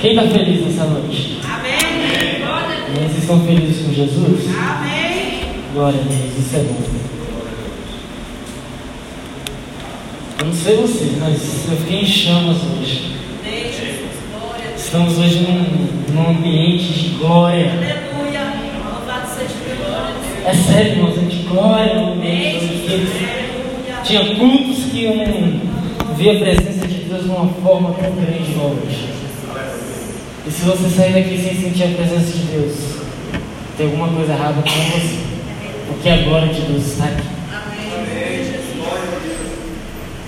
Quem está feliz nessa noite? Amém. Vocês estão felizes com Jesus? Amém. Glória a Deus, isso é bom. Eu não sei você, mas eu fiquei em chamas hoje. Estamos hoje num, num ambiente de glória. Aleluia. Louvado seja Deus. É sério, irmãos, a gente glória. Tinha cultos que eu não via a presença de Deus de uma forma tão grande hoje. E se você sair daqui sem sentir a presença de Deus, tem alguma coisa errada com você. Porque a glória de Deus está aqui.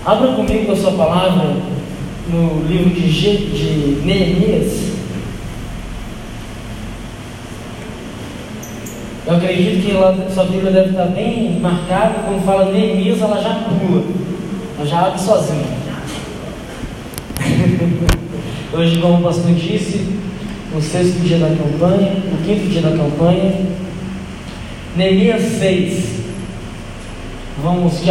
Abra comigo a sua palavra no livro de, Ge- de Neemias. Eu acredito que lá, sua Bíblia deve estar bem marcada. Quando fala Neemias, ela já pula. Ela já abre sozinha. Hoje, como o pastor disse, o sexto dia da campanha, o quinto dia da campanha, Neemias 6. Vamos de,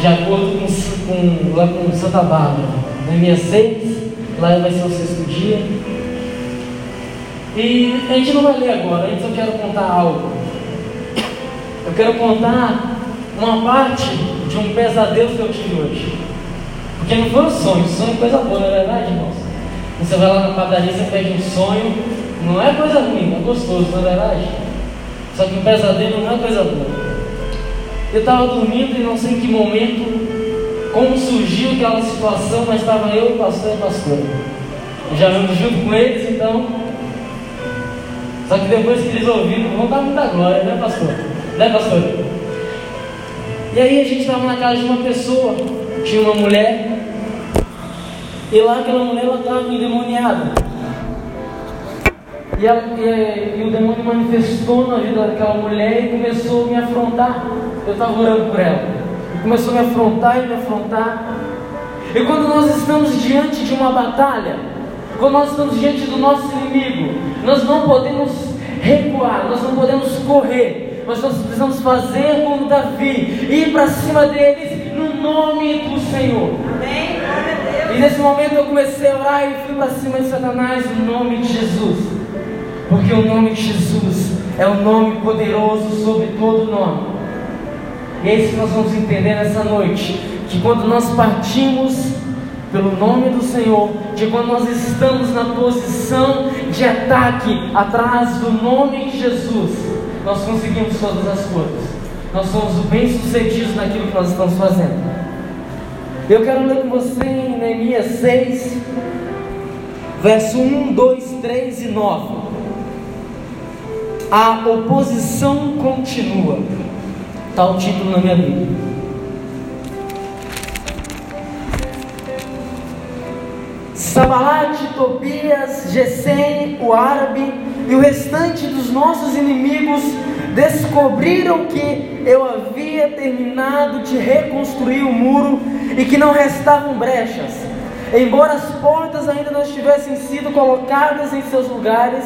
de acordo com, com, lá com Santa Bárbara. Neemias 6, lá vai ser o sexto dia. E a gente não vai ler agora, antes eu quero contar algo. Eu quero contar uma parte de um pesadelo que eu tive hoje. Porque não foi um sonho, sonho é coisa boa, não é verdade, irmãos? Você vai lá na padaria, você pede um sonho, não é coisa ruim, é gostoso, não é verdade? Só que um pesadelo não é coisa boa. Eu estava dormindo e não sei em que momento, como surgiu aquela situação, mas estava eu, o pastor e a pastora. Eu já ando junto com eles, então. Só que depois que eles ouviram, vão dar muita glória, né, pastor? Né, pastor? E aí a gente estava na casa de uma pessoa, tinha uma mulher, e lá aquela mulher estava endemoniada. E, ela- e- e o demônio manifestou na vida daquela mulher e começou a me afrontar. Eu estava orando por ela. E começou a me afrontar e me afrontar. E quando nós estamos diante de uma batalha, quando nós estamos diante do nosso inimigo, nós não podemos recuar, nós não podemos correr, mas nós precisamos fazer como Davi, ir para cima deles no nome do Senhor. Amém. Glória a Deus. E nesse momento eu comecei a orar e fui para cima de Satanás no nome de Jesus. Porque o nome de Jesus é o nome poderoso sobre todo nome. E é isso que nós vamos entender nessa noite. Que quando nós partimos pelo nome do Senhor, de quando nós estamos na posição de ataque atrás do nome de Jesus, nós conseguimos todas as coisas. Nós somos bem-sucedidos naquilo que nós estamos fazendo. Eu quero ler com você em Neemias 6, verso 1, 2, 3 e 9. A oposição continua. Está o título na minha Bíblia. Sabalate, Tobias, Gesem, o árabe e o restante dos nossos inimigos descobriram que eu havia terminado de reconstruir o muro e que não restavam brechas. Embora as portas ainda não tivessem sido colocadas em seus lugares,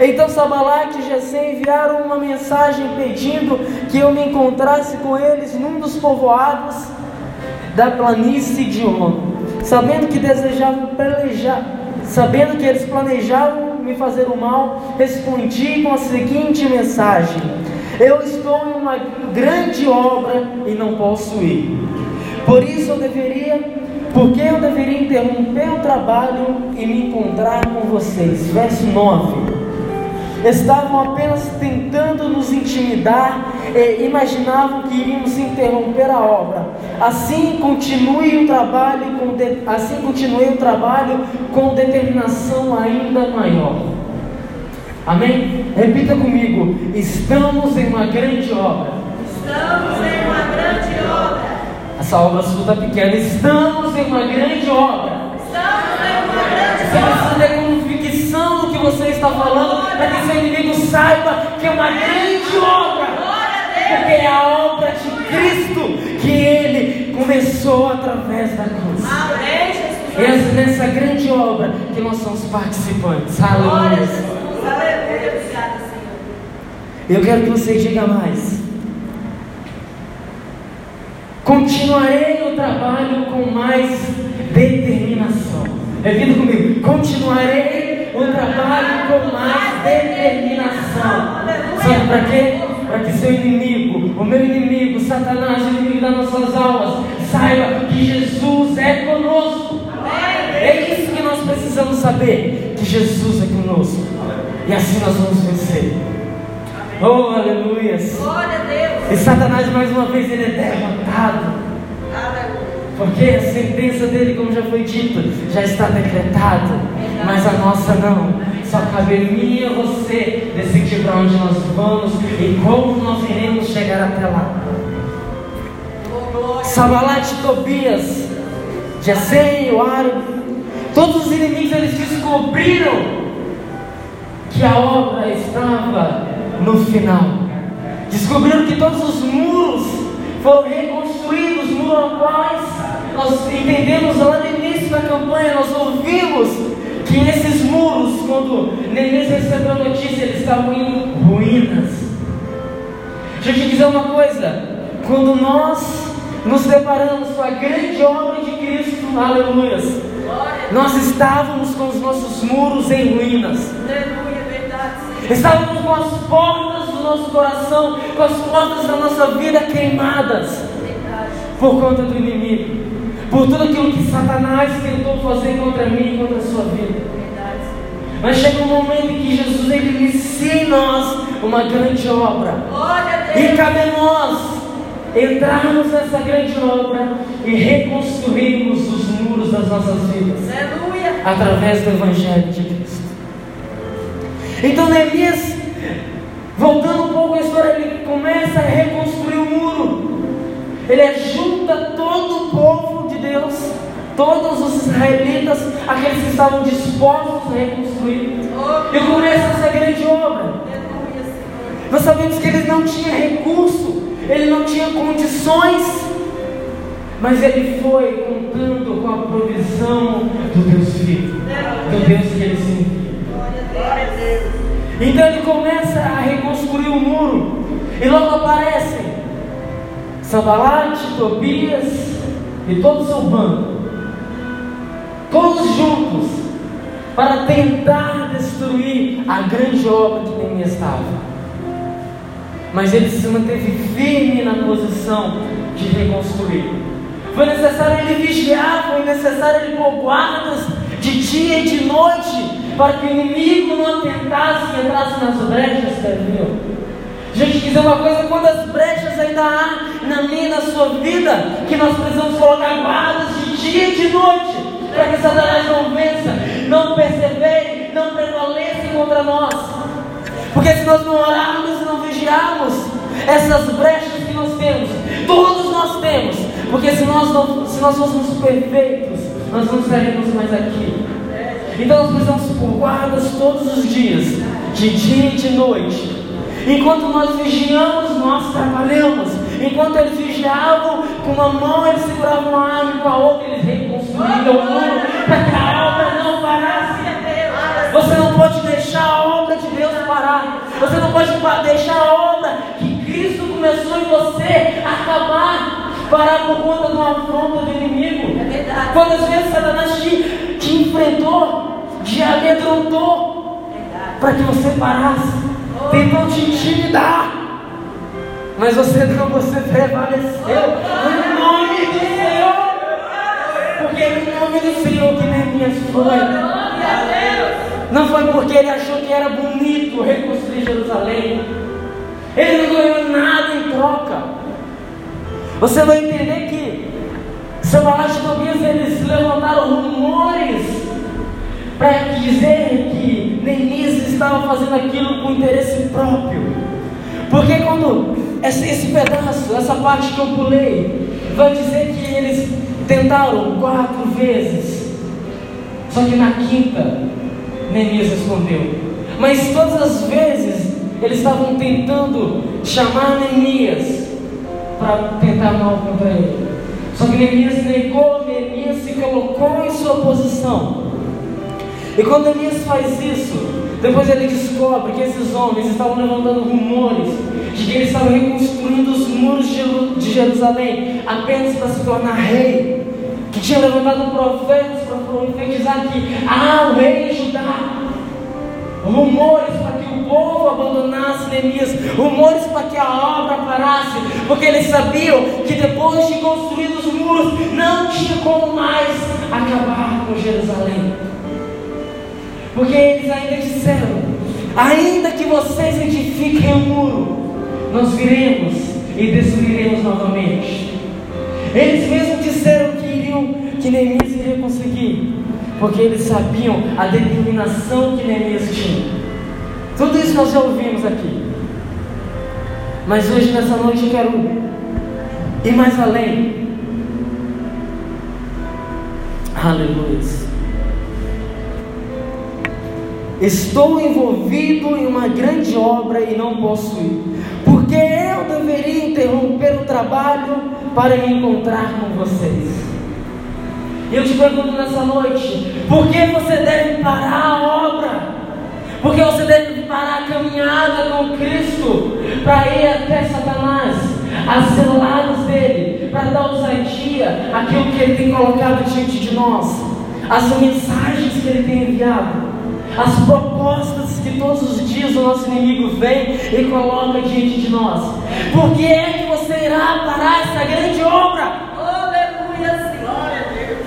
então Sabalate e Gesem enviaram uma mensagem pedindo que eu me encontrasse com eles num dos povoados da planície de On. Sabendo que desejavam pelejar, sabendo que eles planejavam me fazer o mal, respondi com a seguinte mensagem: Eu estou em uma grande obra e não posso ir. Por isso eu deveria, porque eu deveria interromper o trabalho e me encontrar com vocês. Verso 9 estavam apenas tentando nos intimidar e imaginavam que iríamos interromper a obra. Assim continue o trabalho com de... assim continuei o trabalho com determinação ainda maior. Amém? Repita comigo. Estamos em uma grande obra. Estamos em uma grande obra. Essa obra sua está pequena. Estamos em uma grande obra. Estamos em uma grande Você obra. precisa ter convicção do que você está falando para que seu inimigo saiba que é uma grande obra. Porque é a obra de Cristo que ele começou através da cruz. Amém, Jesus. É nessa grande obra que nós somos participantes. Aleluia. Eu quero que você diga mais. Continuarei o trabalho com mais determinação. Repita comigo. Continuarei com mais determinação. Sabe para quê? Para que seu inimigo, o meu inimigo, Satanás, o inimigo das nossas almas, saiba que Jesus é conosco. É isso que nós precisamos saber: que Jesus é conosco. E assim nós vamos vencer. Oh, aleluia. Glória a Deus. E Satanás, mais uma vez, ele é derrotado. Porque a sentença dele, como já foi dito, já está decretada. Mas a nossa não. Só cabe a mim e a você decidir para onde nós vamos e como nós iremos chegar até lá. Oh, glória. Sabalat, Tobias, Gesem, o árabe, todos os inimigos eles descobriram que a obra estava no final. Descobriram que todos os muros foram reconstruídos, muros quais nós entendemos lá no início da campanha, nós ouvimos que esses muros, quando Neemias recebeu a notícia, eles estavam em ruínas. Deixa eu te dizer uma coisa: quando nós nos deparamos com a grande obra de Cristo, aleluias, Glória. nós estávamos com os nossos muros em ruínas. Aleluia, Senhor. Estávamos com as portas do nosso coração, com as portas da nossa vida queimadas Verdade. por conta do inimigo, por tudo aquilo que Satanás tentou fazer contra mim e contra a sua vida. Mas chega um momento em que Jesus ele inicia em nós uma grande obra. E cabe a nós entrarmos nessa grande obra e reconstruirmos os muros das nossas vidas Aleluia. através do Evangelho de Cristo. Então Neemias, voltando um pouco à história, ele começa a reconstruir o muro. Ele junta todo o povo Deus, todos os israelitas, aqueles que estavam dispostos a reconstruir. Oh, E começa essa grande obra. Nós sabemos que ele não tinha recurso, ele não tinha condições, mas ele foi contando com a provisão do Deus Filho, do Deus que ele se. Então ele começa a reconstruir o muro, e logo aparecem Sambalat, Tobias e todo o seu bando, todos juntos, para tentar destruir a grande obra que Neemias estava. Mas ele se manteve firme na posição de reconstruir. Foi necessário ele vigiar, foi necessário ele pôr guardas de dia e de noite, para que o inimigo não atentasse e entrasse nas brechas que haviam. Deixa eu te dizer uma coisa, quantas brechas ainda há na minha e na sua vida, que nós precisamos colocar guardas de dia e de noite, para que Satanás não vença, não persevere, não prevaleça contra nós. Porque se nós não orarmos e não vigiarmos essas brechas que nós temos, todos nós temos, porque se nós, não, se nós fôssemos perfeitos, nós não estaríamos mais aqui. Então nós precisamos pôr guardas todos os dias, de dia e de noite. Enquanto nós vigiamos, nós trabalhamos. Enquanto eles vigiavam, com uma mão eles seguravam a arma e com a outra eles reconstruíam o muro para que a obra não parasse. Você não pode deixar a obra de Deus parar. Você não pode deixar a obra que Cristo começou em você acabar, parar por conta de uma afronta do inimigo. É verdade. Quantas vezes Satanás te, te enfrentou, te amedrontou Verdade. para que você parasse, tentou te intimidar. Mas você não, você prevaleceu no nome do Senhor. Porque no nome do Senhor que Neemias foi. Não foi porque ele achou que era bonito reconstruir Jerusalém. Ele não ganhou nada em troca. Você vai entender que Sambalat e Tobias eles levantaram rumores para dizer que Neemias estava fazendo aquilo com interesse próprio. Porque quando esse, esse pedaço, essa parte que eu pulei, vai dizer que eles tentaram quatro vezes. Só que na quinta, Neemias respondeu. Mas todas as vezes eles estavam tentando chamar Neemias para tentar mal contra ele. Só que Neemias negou, Neemias se colocou em sua posição. E quando Neemias faz isso, depois ele descobre que esses homens estavam levantando rumores de que ele estava reconstruindo os muros de Jeru- de Jerusalém apenas para se tornar rei. Que tinha levantado profetas para profetizar que há um rei em Judá. Rumores para que o povo abandonasse Neemias, rumores para que a obra parasse, porque eles sabiam que depois de construídos os muros, não tinha como mais acabar com Jerusalém. Porque eles ainda disseram: ainda que vocês edifiquem o um muro, nós viremos e destruiremos novamente. Eles mesmos disseram que iriam, que Neemias iria conseguir, porque eles sabiam a determinação que Neemias tinha. Tudo isso nós já ouvimos aqui. Mas hoje, nessa noite, eu quero ir mais além. Aleluia. Estou envolvido em uma grande obra e não posso ir, porque eu deveria interromper o trabalho para me encontrar com vocês. Eu te pergunto nessa noite: por que você deve parar a obra? Porque você deve parar a caminhada com Cristo para ir até Satanás, as lados dele, para dar ousadia aquilo que ele tem colocado diante de nós, as mensagens que ele tem enviado as propostas que todos os dias o nosso inimigo vem e coloca diante de nós. Por que é que você irá parar essa grande obra? Aleluia, glória a Deus.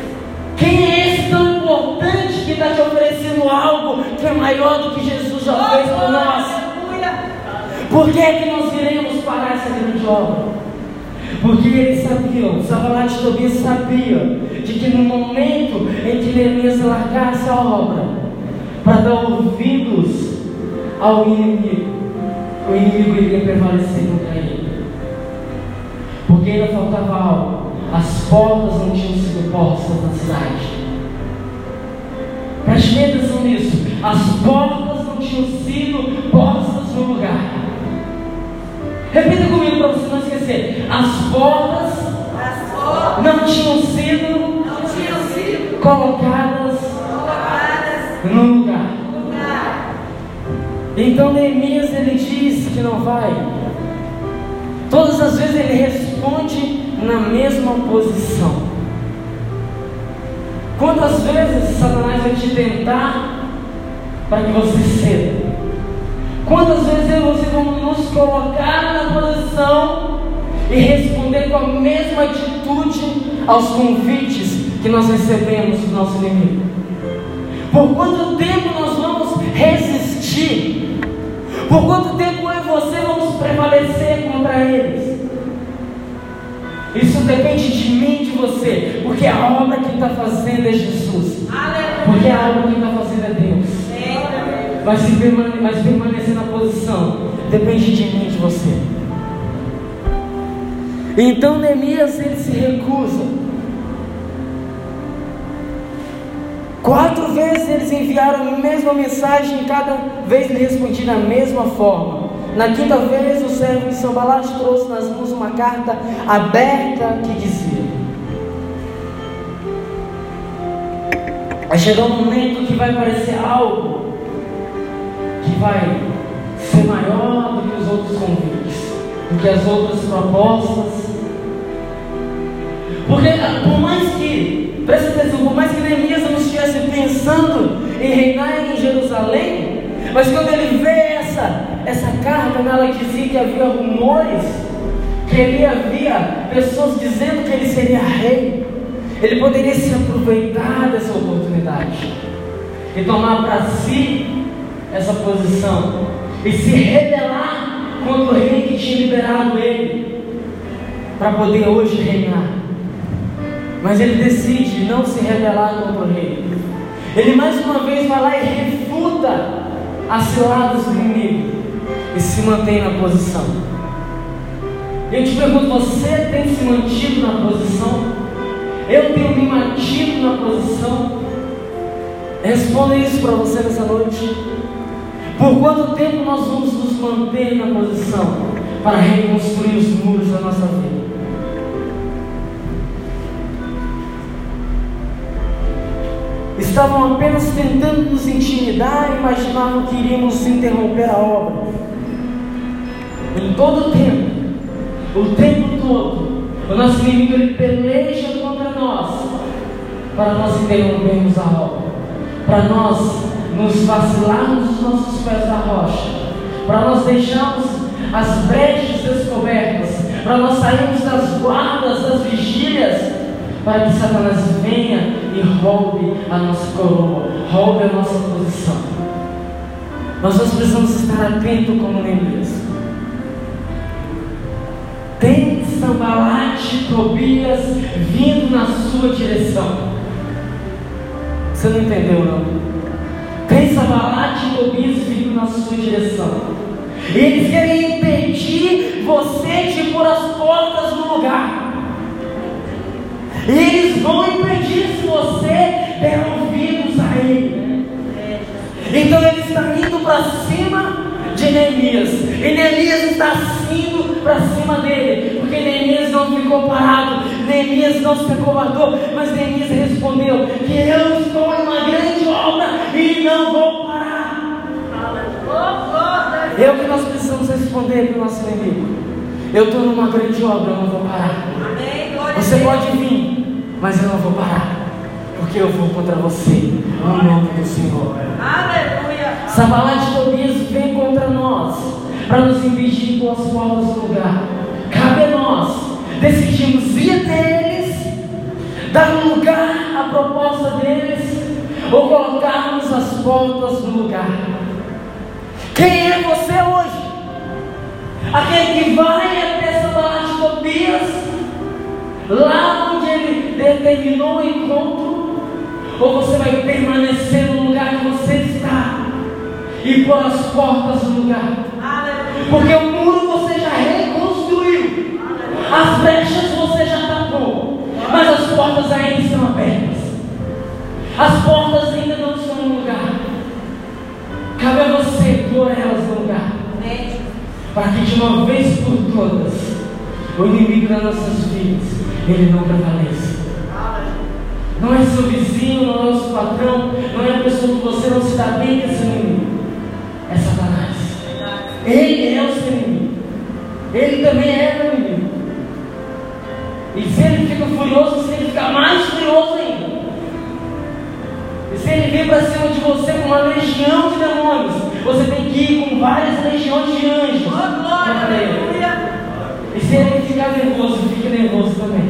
Quem é esse tão importante que está te oferecendo algo que é maior do que Jesus já fez por nós? Aleluia. Por que é que nós iremos parar essa grande obra? Porque eles sabiam, Sabalat e Tobias sabia de que no momento em que Neemias largasse a obra, para dar ouvidos ao inimigo, o inimigo iria prevalecer contra ele. Porque ainda faltava algo. As portas não tinham sido postas na cidade. Preste atenção nisso. As portas não tinham sido postas no lugar. Repita comigo para você não esquecer. As portas, As portas não tinham sido não tinham sido colocadas colocadas no lugar. no lugar. Então Neemias ele diz que não vai. Todas as vezes ele responde na mesma posição. Quantas vezes Satanás vai te tentar para que você ceda? Quantas vezes você vamos nos colocar na posição e responder com a mesma atitude aos convites que nós recebemos do nosso inimigo? Por quanto tempo Por quanto tempo eu e você vamos prevalecer contra eles? Isso depende de mim e de você, porque a obra que está fazendo é Jesus, porque a obra que está fazendo é Deus. Mas se permane mas permanecer na posição depende de mim e de você. Então Neemias ele se recusa. Quatro vezes eles enviaram a mesma mensagem e cada vez ele respondia da mesma forma. Na quinta vez, o servo de Sambalat trouxe nas mãos uma carta aberta que dizia: Vai chegar um momento que vai aparecer algo que vai ser maior do que os outros convites, do que as outras propostas. Porque, por mais que, presta atenção, por mais que Neemias não estivesse pensando em reinar em Jerusalém, mas quando ele vê essa, essa carta, nela dizia que havia rumores, que ali havia pessoas dizendo que ele seria rei, ele poderia se aproveitar dessa oportunidade e tomar para si essa posição e se rebelar contra o rei que tinha liberado ele para poder hoje reinar. Mas ele decide não se rebelar contra o rei. Ele mais uma vez vai lá e refuta as ciladas do inimigo e se mantém na posição. Eu te pergunto, você tem se mantido na posição? Eu tenho me mantido na posição? Responda isso para você nessa noite. Por quanto tempo nós vamos nos manter na posição para reconstruir os muros da nossa vida? Estavam apenas tentando nos intimidar e imaginavam que iríamos interromper a obra. Em todo o tempo, o tempo todo, o nosso inimigo ele peleja contra nós para nós interrompermos a obra, para nós nos vacilarmos os nossos pés da rocha, para nós deixarmos as brechas descobertas, para nós sairmos das guardas, das vigílias, para que Satanás venha e roube a nossa coroa, roube a nossa posição. Nós precisamos estar atentos como Neemias. Tem Sambalate Tobias vindo na sua direção. Você não entendeu, não? Tem Sambalate e Tobias vindo na sua direção. Eles querem impedir você de pôr as portas no lugar. Eles vão impedir se você der ouvidos a ele. Então ele está indo para cima de Neemias. E Neemias está indo para cima dele. Porque Neemias não ficou parado. Neemias não se acovardou. Mas Neemias respondeu: Que eu estou em uma grande obra e não vou parar. É o que nós precisamos responder para o nosso inimigo. Eu estou numa grande obra, eu não vou parar. Você pode vir, mas eu não vou parar. Porque eu vou contra você, no nome do Senhor. Aleluia. Sabalá de Tobias vem contra nós, para nos impedir com as portas do lugar. Cabe a nós decidirmos ir até eles, dar lugar à proposta deles, ou colocarmos as portas no lugar. Quem é você hoje? Aquele que vai até de Tobias, lá onde ele determinou o encontro, ou você vai permanecer no lugar que você está e pôr as portas no lugar? Porque o muro você já reconstruiu, as brechas você já tapou, mas as portas ainda estão abertas, as portas ainda não estão no lugar. Cabe a você pôr elas no lugar. Para que de uma vez por todas, o inimigo das nossas vidas, ele não prevaleça. Não é seu vizinho, não é o seu patrão, não é a pessoa que você não se dá bem é seu inimigo. É Satanás. Ele é o seu inimigo. Ele também é meu inimigo. E se ele fica furioso, se ele fica mais furioso ainda. E se ele vir para cima de você com uma legião de demônios, você tem que ir com várias legiões de anjos. E se ele ficar nervoso, fique nervoso também.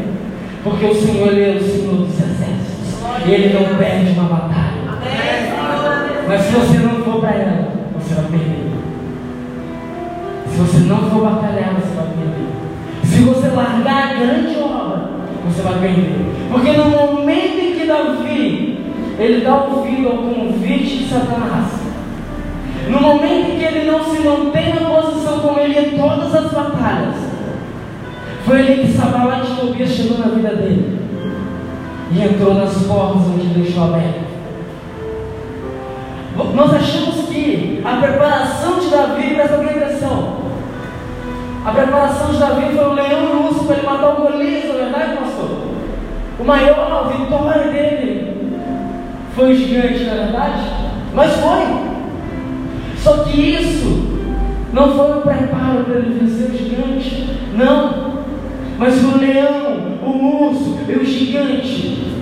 Porque o Senhor é o Senhor dos exércitos. Ele não perde uma batalha. Mas se você não for para ela, você vai perder. Se você não for batalhar, você vai perder. Se você largar a grande obra, você vai perder. Porque no momento em que Davi ele dá ouvido ao convite de Satanás. No momento em que ele não se mantém na posição como ele em todas as batalhas, foi ali que Sabalá de Tobias chegou na vida dele e entrou nas portas onde deixou aberto. Nós achamos que a preparação de Davi, presta bem atenção, a preparação de Davi foi o leão o urso para ele matar o Golias, não é verdade, pastor? O maior vitória dele foi gigante, na é verdade? Mas foi. Só que isso não foi um preparo para ele vencer o gigante. Não. Mas o leão, o urso e o gigante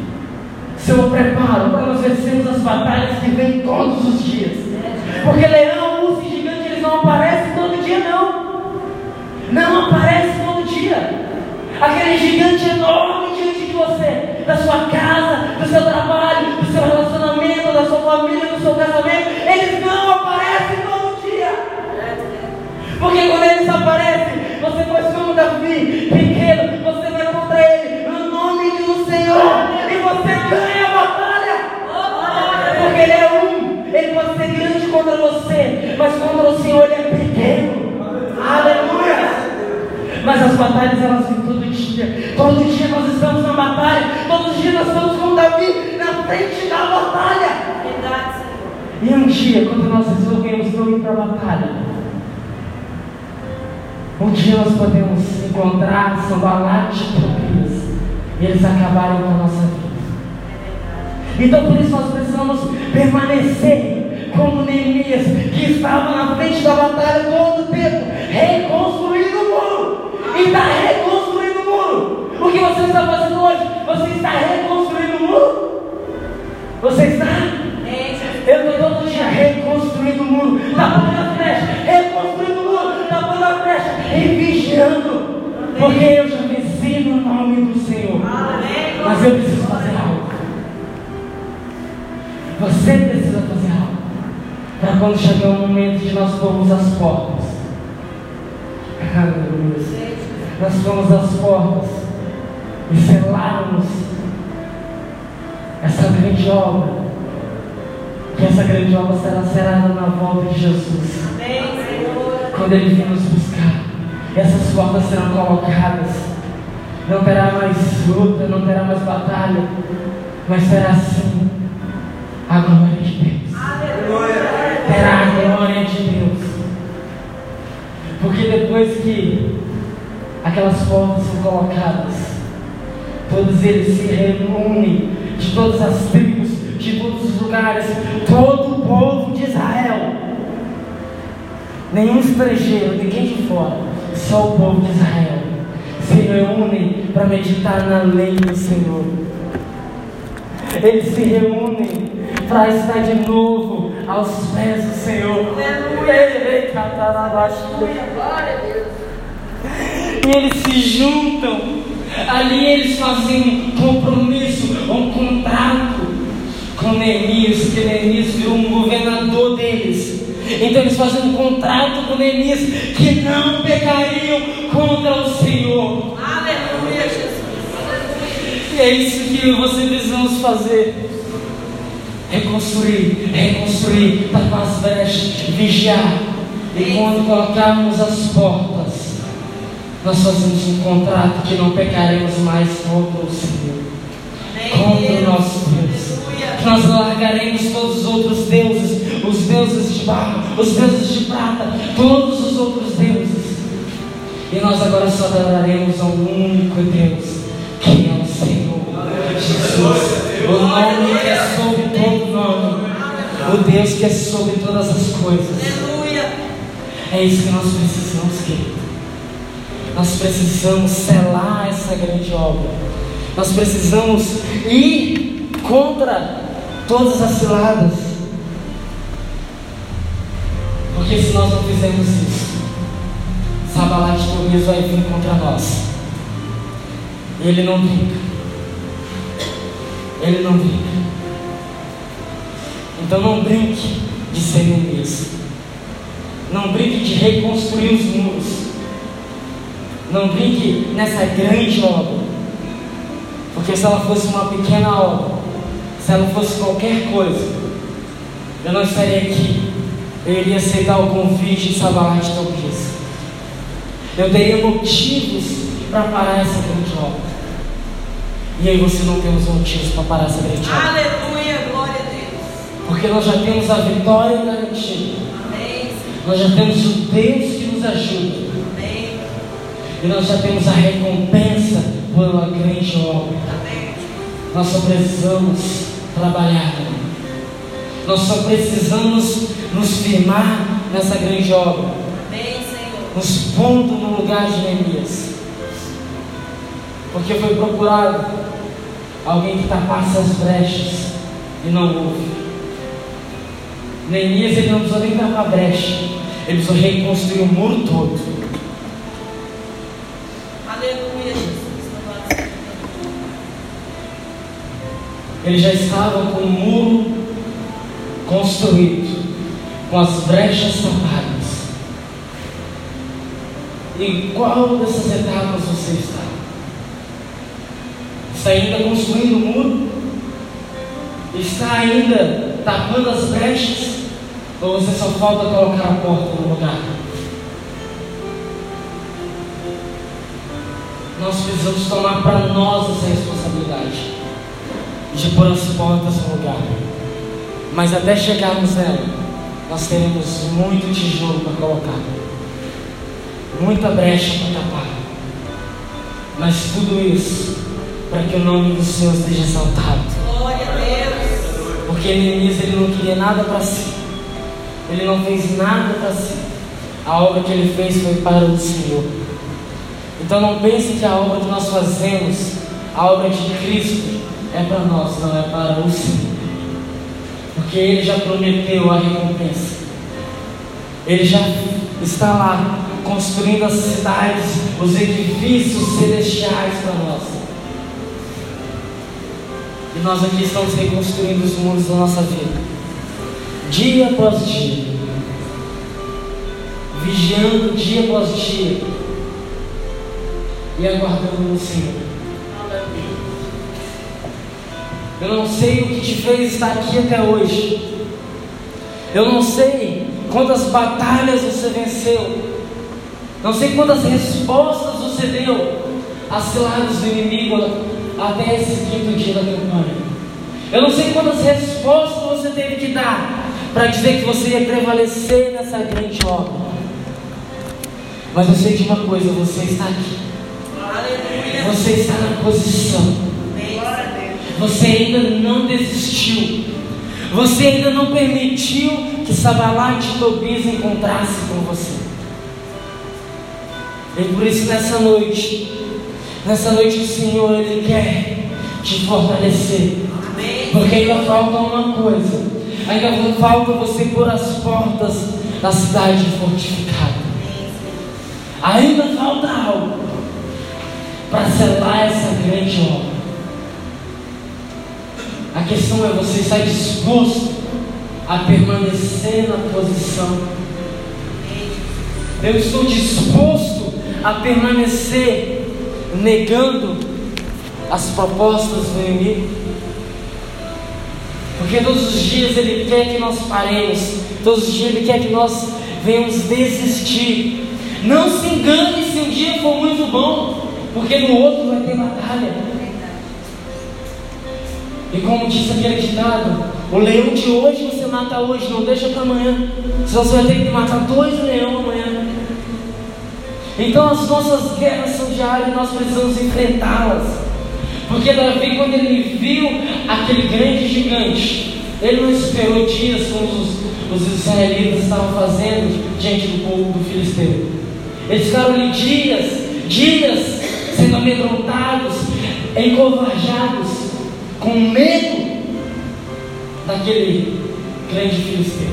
são um preparo para nós vencermos as batalhas que vêm todos os dias. Porque leão, urso e gigante, eles não aparecem todo dia, não. Não aparecem todo dia. Aquele gigante enorme diante de você, da sua casa, do seu trabalho, do seu relacionamento, da sua família, do seu casamento, eles não aparecem todo dia. Porque quando eles aparecem, você faz como Davi, dia, quando nós resolvemos não ir para a batalha, um dia nós podemos encontrar Sambalate e Tobias. E eles acabarem com a nossa vida. Então por isso nós precisamos permanecer como Neemias, que estava na frente da batalha todo o tempo, reconstruindo o muro e está reconstruindo o muro. O que você está fazendo hoje? Você está reconstruindo o muro? Você está? Eu estou reconstruindo o muro, tapando a brecha, reconstruindo o muro, tapando a brecha e vigiando. Porque eu já venci no nome do Senhor. Mas eu preciso fazer algo. Você precisa fazer algo. Para quando chegar o momento de nós formos às portas. Aleluia. Nós fomos às portas e selarmos essa grande obra. Essa grande obra será selada na volta de Jesus. Quando Ele vir nos buscar, essas portas serão colocadas. Não terá mais luta, não terá mais batalha, mas será sim a glória de Deus. Terá a glória de Deus. Porque depois que aquelas portas são colocadas, todos eles se reúnem de todas as tribos, de todos os lugares, todo o povo de Israel. Nenhum estrangeiro, ninguém de fora, só o povo de Israel se reúnem para meditar na lei do Senhor. Eles se reúnem para estar de novo aos pés do Senhor. E eles se juntam. Ali eles fazem um compromisso, um contrato com Neemias, que Neemias virou um governador deles. Então eles fazem um contrato com Neemias que não pecariam contra o Senhor. Aleluia, Jesus. E é isso que você precisamos fazer. Reconstruir, reconstruir, tapar as brechas, vigiar. E quando colocarmos as portas, nós fazemos um contrato que não pecaremos mais contra o Senhor, contra o nosso nós largaremos todos os outros deuses, os deuses de barro, os deuses de prata, todos os outros deuses. E nós agora só adoraremos ao único Deus, que é o Senhor Jesus. O nome que é sobre todo nome. O Deus que é sobre todas as coisas. É isso que nós precisamos, querido. Nós precisamos selar essa grande obra. Nós precisamos ir contra todas as ciladas. Porque se nós não fizermos isso, Sabalat Tobias vai vir contra nós. Ele não brinca. Ele não brinca. Então não brinque de ser Neemias. Não brinque de reconstruir os muros. Não brinque nessa grande obra. Porque se ela fosse uma pequena obra, se ela fosse qualquer coisa, eu não estaria aqui. Eu iria aceitar o convite de Sabalat Tobias. Eu teria motivos para parar essa grande obra. E aí você não tem os motivos para parar essa grande obra. Aleluia, glória a Deus. Porque nós já temos a vitória garantida. Amém. Nós já temos o Deus que nos ajuda. Amém. E nós já temos a recompensa pela grande obra. Amém. Nós só precisamos trabalhar. Nós só precisamos nos firmar nessa grande obra. Nos pondo no lugar de Neemias. Porque foi procurado alguém que tapasse as brechas e não houve. Neemias ele não precisou nem tapar a brecha, ele precisou reconstruir o muro todo. Aleluia, Jesus. Louvado seja o teu nome. Ele já estava com o muro construído, com as brechas tapadas. Em qual dessas etapas você está? Está ainda construindo o muro? Está ainda tapando as brechas? Ou você só falta colocar a porta no lugar? Nós precisamos tomar para nós essa responsabilidade de pôr as portas no lugar. Mas até chegarmos nela, nós teremos muito tijolo para colocar, muita brecha para tapar. Mas tudo isso para que o nome do Senhor seja exaltado. Glória a Deus. Porque Neemias ele não queria nada para si. Ele não fez nada para si. A obra que ele fez foi para o Senhor. Então não pense que a obra que nós fazemos, a obra de Cristo, é para nós, não é para o Senhor. Porque Ele já prometeu a recompensa. Ele já está lá construindo as cidades, os edifícios celestiais para nós. E nós aqui estamos reconstruindo os muros da nossa vida, dia após dia, vigiando dia após dia e aguardando no Senhor. Eu não sei o que te fez estar aqui até hoje. Eu não sei quantas batalhas você venceu. Não sei quantas respostas você deu às ciladas do inimigo até esse quinto dia da campanha. Eu não sei quantas respostas você teve que dar para dizer que você ia prevalecer nessa grande obra. Mas eu sei de uma coisa: você está aqui. Você está na posição. Você ainda não desistiu. Você ainda não permitiu que Sabalat e Tobias encontrassem com você. E por isso nessa noite, nessa noite o Senhor Ele quer te fortalecer. Porque ainda falta uma coisa. Ainda falta você pôr as portas da cidade fortificada. Ainda falta algo para selar essa grande obra. Questão é você estar disposto a permanecer na posição. Eu estou disposto a permanecer negando as propostas do inimigo. Porque todos os dias ele quer que nós paremos, todos os dias ele quer que nós venhamos desistir. Não se engane se um dia for muito bom, porque no outro vai ter batalha. E como disse aquele ditado, o leão de hoje você mata hoje, não deixa para amanhã. Senão você vai ter que matar dois leões amanhã. Então as nossas guerras são diárias e nós precisamos enfrentá-las. Porque Davi, quando ele viu aquele grande gigante, ele não esperou dias como os, os israelitas estavam fazendo diante do povo do filisteu. Eles ficaram ali dias, dias, sendo amedrontados, encovarjados com medo daquele grande filisteu.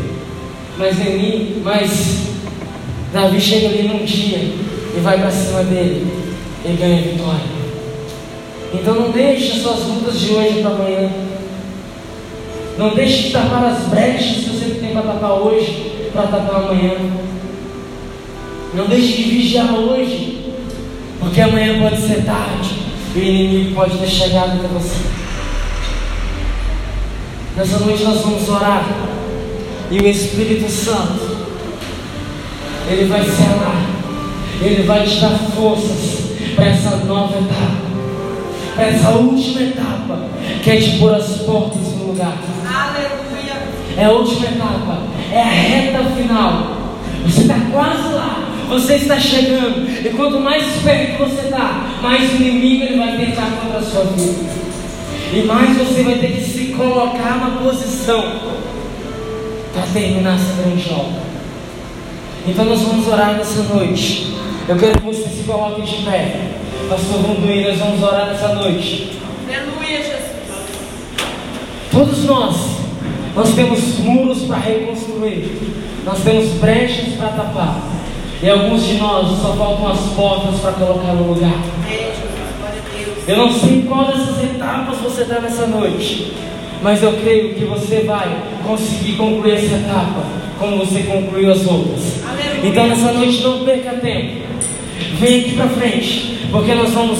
Mas Eni, mas Davi chega ali num dia e vai para cima dele e ganha vitória. Então não deixe as suas lutas de hoje para amanhã. Não deixe de tapar as brechas que você tem para tapar hoje, para tapar amanhã. Não deixe de vigiar hoje, porque amanhã pode ser tarde e o inimigo pode ter chegado até você. Nessa noite nós vamos orar. E o Espírito Santo, ele vai selar, ele vai te dar forças para essa nova etapa, para essa última etapa, que é de pôr as portas no lugar. Aleluia. É a última etapa, é a reta final. Você está quase lá, você está chegando, e quanto mais perto você está, mais o inimigo ele vai tentar contra a sua vida. E mais você vai ter que se colocar na posição para terminar essa grande obra. Então nós vamos orar nessa noite. Eu quero que você se coloque de pé. Pastor Runduí, nós vamos orar nessa noite. Aleluia, Jesus. Todos nós, nós temos muros para reconstruir. Nós temos brechas para tapar. E alguns de nós só faltam as portas para colocar no lugar. Eu não sei qual dessas etapas você está nessa noite, mas eu creio que você vai conseguir concluir essa etapa como você concluiu as outras. Então nessa noite não perca tempo. Vem aqui para frente, porque nós vamos